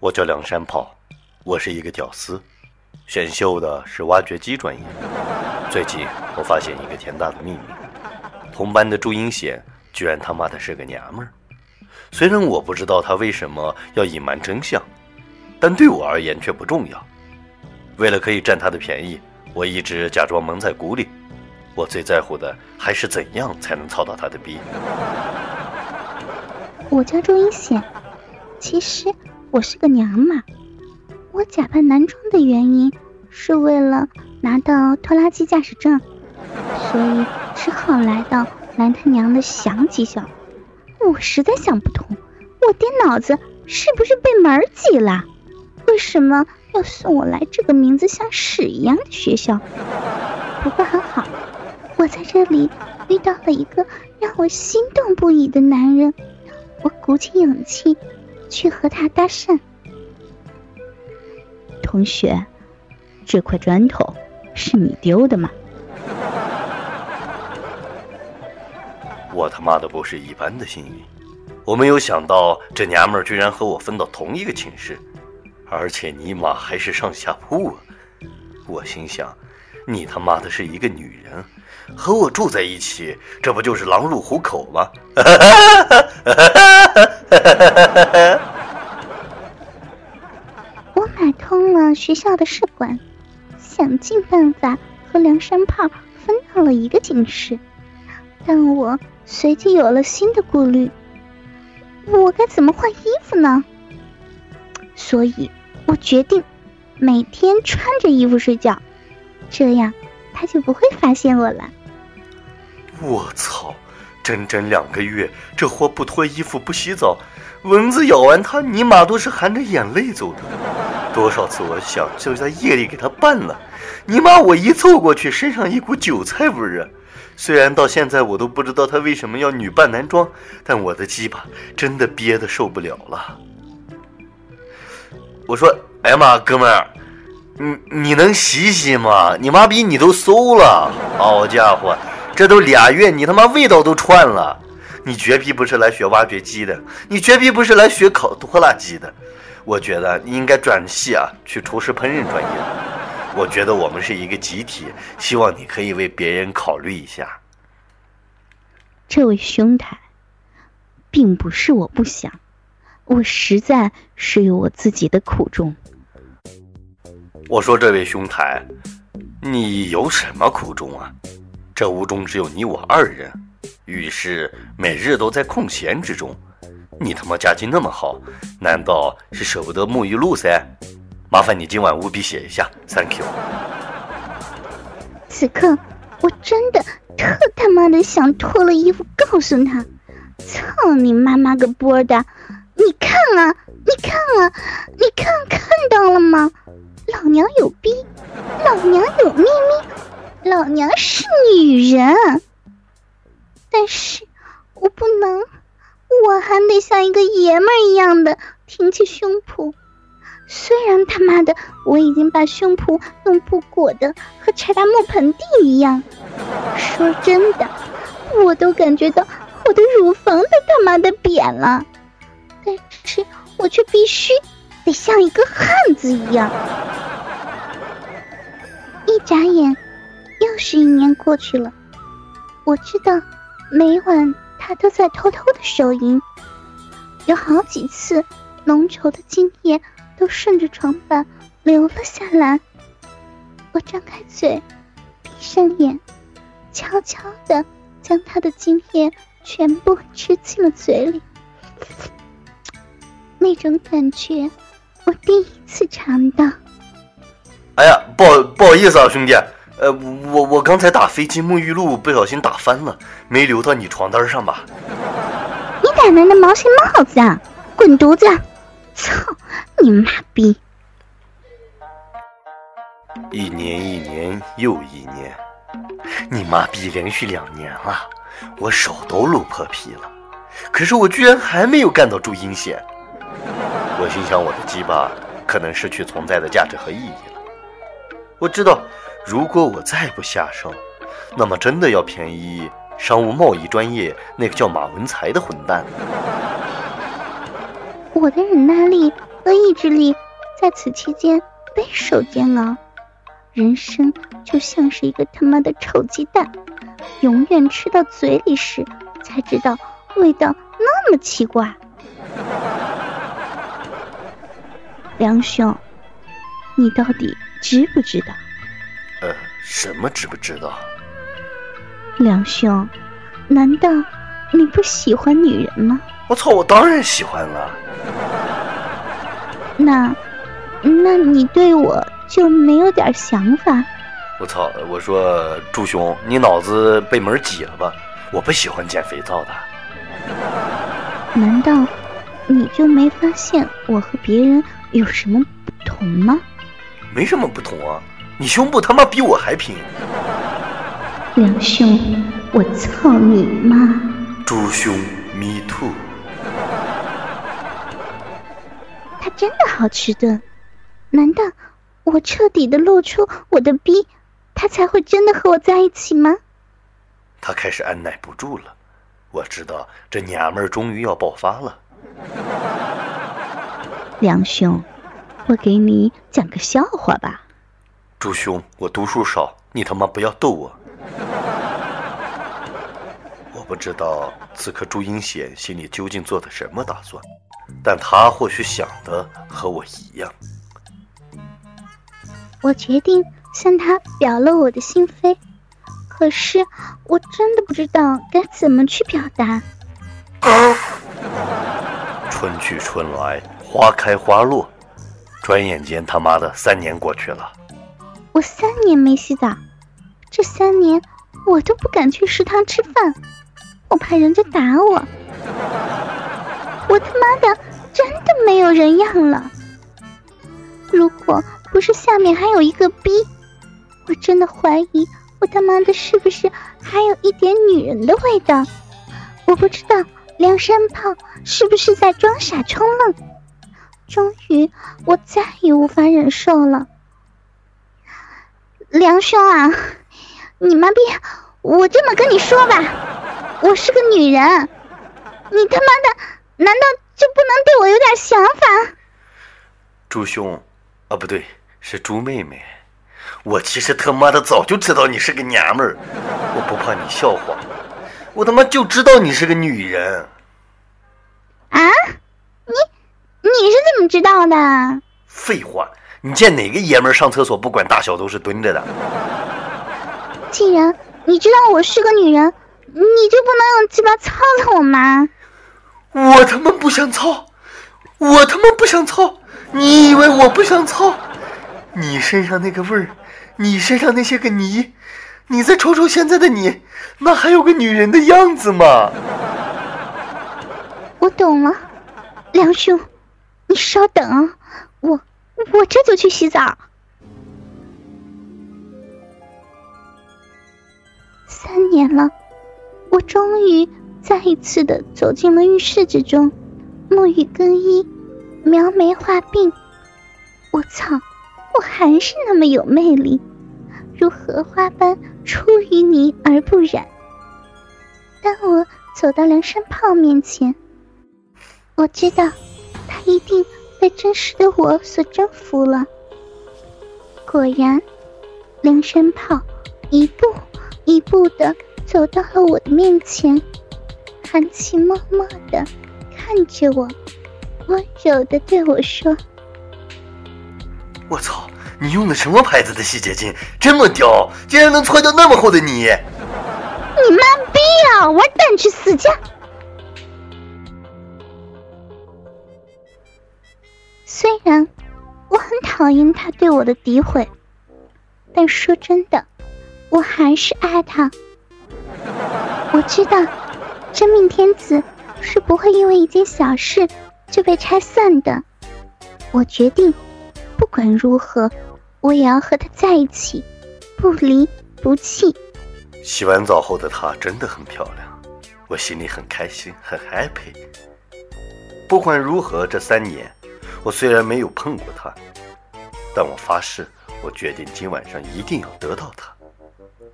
我叫梁山炮，我是一个屌丝，选修的是挖掘机专业。最近我发现一个天大的秘密，同班的朱英显居然他妈的是个娘们儿。虽然我不知道他为什么要隐瞒真相，但对我而言却不重要。为了可以占他的便宜，我一直假装蒙在鼓里。我最在乎的还是怎样才能操到他的逼。我叫朱英显，其实。我是个娘们，我假扮男装的原因是为了拿到拖拉机驾驶证，所以只好来到蓝他娘的祥技校。我实在想不通，我爹脑子是不是被门挤了？为什么要送我来这个名字像屎一样的学校？不过很好，我在这里遇到了一个让我心动不已的男人，我鼓起勇气。去和他搭讪。同学，这块砖头是你丢的吗？我他妈的不是一般的幸运，我没有想到这娘们儿居然和我分到同一个寝室，而且尼玛还是上下铺啊！我心想，你他妈的是一个女人，和我住在一起，这不就是狼入虎口吗？我买通了学校的试管，想尽办法和梁山炮分到了一个寝室，但我随即有了新的顾虑：我该怎么换衣服呢？所以我决定每天穿着衣服睡觉，这样他就不会发现我了。我操！整整两个月，这货不脱衣服不洗澡，蚊子咬完他，尼玛都是含着眼泪走的。多少次我想就在夜里给他办了，尼玛我一凑过去，身上一股韭菜味儿啊！虽然到现在我都不知道他为什么要女扮男装，但我的鸡巴真的憋得受不了了。我说：“哎呀妈，哥们儿，你你能洗洗吗？你妈逼你都馊了，好家伙！”这都俩月，你他妈味道都串了！你绝逼不是来学挖掘机的，你绝逼不是来学烤拖拉机的。我觉得你应该转系啊，去厨师烹饪专业。我觉得我们是一个集体，希望你可以为别人考虑一下。这位兄台，并不是我不想，我实在是有我自己的苦衷。我说这位兄台，你有什么苦衷啊？这屋中只有你我二人，浴室每日都在空闲之中。你他妈家境那么好，难道是舍不得沐浴露噻？麻烦你今晚务必写一下，Thank you。此刻我真的特他妈的想脱了衣服告诉他：操你妈妈个波的！你看啊，你看啊，你看看到了吗？老娘有逼，老娘有秘密。老娘是女人，但是我不能，我还得像一个爷们儿一样的挺起胸脯。虽然他妈的我已经把胸脯用布裹的和柴达木盆地一样，说真的，我都感觉到我的乳房都他妈的扁了，但是我却必须得像一个汉子一样。一眨眼。又是一年过去了，我知道每晚他都在偷偷的手淫，有好几次浓稠的精液都顺着床板流了下来。我张开嘴，闭上眼，悄悄的将他的精液全部吃进了嘴里。那种感觉，我第一次尝到。哎呀，不不好意思啊，兄弟。呃，我我刚才打飞机沐浴露不小心打翻了，没流到你床单上吧？你奶奶的毛线帽子啊！滚犊子！操你妈逼！一年一年又一年，你妈逼连续两年了，我手都露破皮了，可是我居然还没有干到注阴险。我心想，我的鸡巴可能失去存在的价值和意义了。我知道。如果我再不下手，那么真的要便宜商务贸易专业那个叫马文才的混蛋。我的忍耐力和意志力在此期间备受煎熬？人生就像是一个他妈的臭鸡蛋，永远吃到嘴里时才知道味道那么奇怪。梁兄，你到底知不知道？呃，什么知不知道？梁兄，难道你不喜欢女人吗？我操，我当然喜欢了。那，那你对我就没有点想法？我操！我说朱兄，你脑子被门挤了吧？我不喜欢捡肥皂的。难道你就没发现我和别人有什么不同吗？没什么不同啊，你胸部他妈比我还平。梁兄，我操你妈！朱兄，me too。他真的好迟钝，难道我彻底的露出我的逼，他才会真的和我在一起吗？他开始按耐不住了，我知道这娘们儿终于要爆发了。梁兄，我给你讲个笑话吧。朱兄，我读书少，你他妈不要逗我。我不知道此刻朱英显心里究竟做的什么打算，但他或许想的和我一样。我决定向他表露我的心扉，可是我真的不知道该怎么去表达。春去春来，花开花落，转眼间他妈的三年过去了。我三年没洗澡，这三年我都不敢去食堂吃饭，我怕人家打我。我他妈的真的没有人样了。如果不是下面还有一个逼，我真的怀疑我他妈的是不是还有一点女人的味道。我不知道梁山炮是不是在装傻充愣。终于，我再也无法忍受了。梁兄啊，你妈逼！我这么跟你说吧，我是个女人，你他妈的难道就不能对我有点想法？朱兄，啊不对，是朱妹妹。我其实他妈的早就知道你是个娘们儿，我不怕你笑话，我他妈就知道你是个女人。啊？你你是怎么知道的？废话。你见哪个爷们上厕所不管大小都是蹲着的？既然你知道我是个女人，你就不能用鸡巴操操我吗？我他妈不想操，我他妈不想操！你以为我不想操？你身上那个味儿，你身上那些个泥，你再瞅瞅现在的你，那还有个女人的样子吗？我懂了，梁兄，你稍等，我。我这就去洗澡。三年了，我终于再一次的走进了浴室之中，沐浴更衣，描眉画鬓。我操，我还是那么有魅力，如荷花般出淤泥而不染。当我走到梁山炮面前，我知道。被真实的我所征服了。果然，梁山炮一步一步的走到了我的面前，含情脉脉的看着我，温柔的对我说：“我操，你用的什么牌子的洗洁精？这么屌，竟然能搓掉那么厚的泥！你妈逼啊！然我很讨厌他对我的诋毁，但说真的，我还是爱他。我知道真命天子是不会因为一件小事就被拆散的。我决定，不管如何，我也要和他在一起，不离不弃。洗完澡后的她真的很漂亮，我心里很开心，很 happy。不管如何，这三年。我虽然没有碰过她，但我发誓，我决定今晚上一定要得到她。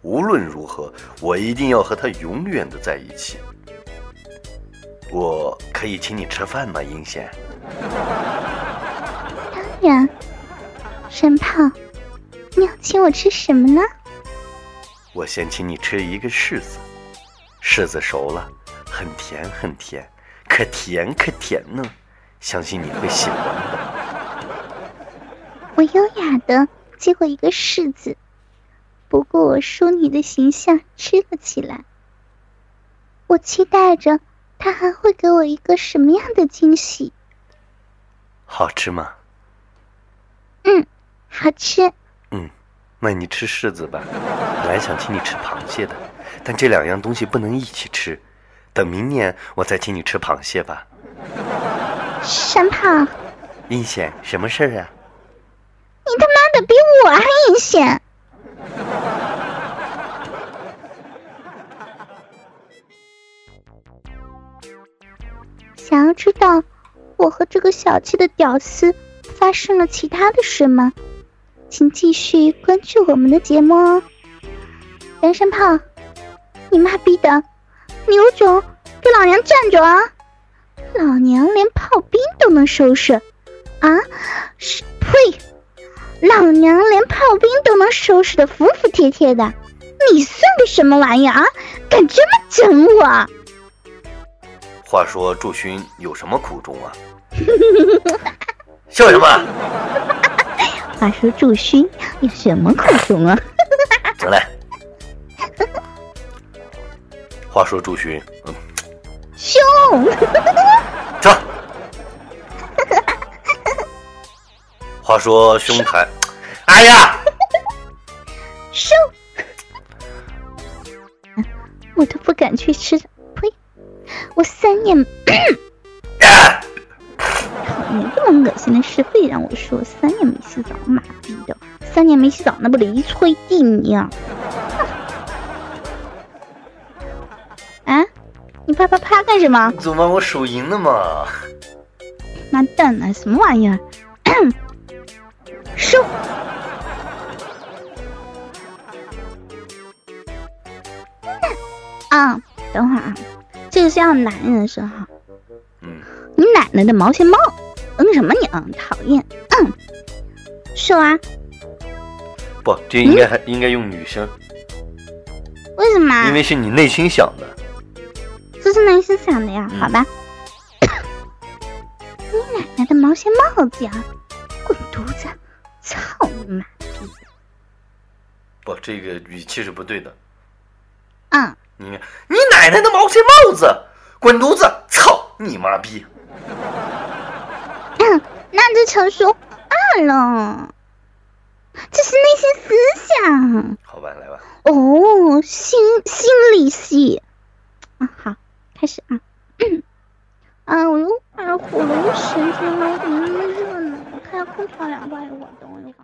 无论如何，我一定要和她永远的在一起。我可以请你吃饭吗，英贤？当？然。山炮，你要请我吃什么呢？我先请你吃一个柿子，柿子熟了，很甜很甜，可甜可甜呢，相信你会喜欢的。我优雅的接过一个柿子，不顾我淑女的形象吃了起来。我期待着他还会给我一个什么样的惊喜。好吃吗？嗯，好吃。嗯，那你吃柿子吧。本来想请你吃螃蟹的，但这两样东西不能一起吃。等明年我再请你吃螃蟹吧。山炮，阴险，什么事儿啊？你他妈的比我还阴险！想要知道我和这个小气的屌丝发生了其他的事吗，请继续关注我们的节目哦。单山炮，你妈逼的，你有种给老娘站着啊！老娘连炮兵都能收拾啊！是呸！老娘连炮兵都能收拾的服服帖帖的，你算个什么玩意儿啊？敢这么整我？话说祝勋有什么苦衷啊？笑什么？话说祝勋有什么苦衷啊？进来。话说祝勋，嗯，凶。走。话说兄台，哎呀，收！我都不敢去吃，呸！我三年，讨厌这么恶心的事非得让我说，三年没洗澡，妈逼的，三年没洗澡那不离催地你啊！啊，你啪啪啪干什么？怎么我手淫了嘛？妈蛋啊，什么玩意儿？收！啊，等会儿啊，这个是要男人的时候。嗯。你奶奶的毛线帽！嗯什么你嗯，讨厌！嗯，收啊！不，这应该还应该用女生。为什么？因为是你内心想的。这是内心想的呀？好吧。你奶奶的毛线帽子呀！滚犊子！操你妈逼！不，这个语气是不对的。嗯。你你奶奶的毛线帽子！滚犊子！操你妈逼！嗯，那就成熟二了。这是内心思想。好吧，来吧。哦，心心理系。啊，好，开始啊。啊，我又快要火了，又神经了，我怎么那么热呢？我开空调凉快一会儿，等我一会儿。